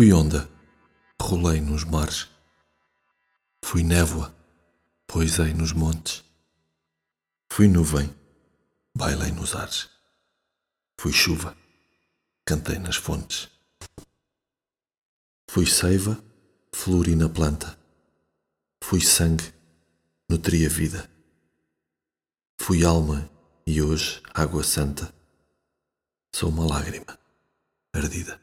Fui onda, rolei nos mares. Fui névoa, poisei nos montes. Fui nuvem, bailei nos ares. Fui chuva, cantei nas fontes. Fui seiva, flori na planta. Fui sangue, nutri a vida. Fui alma e hoje água santa. Sou uma lágrima ardida.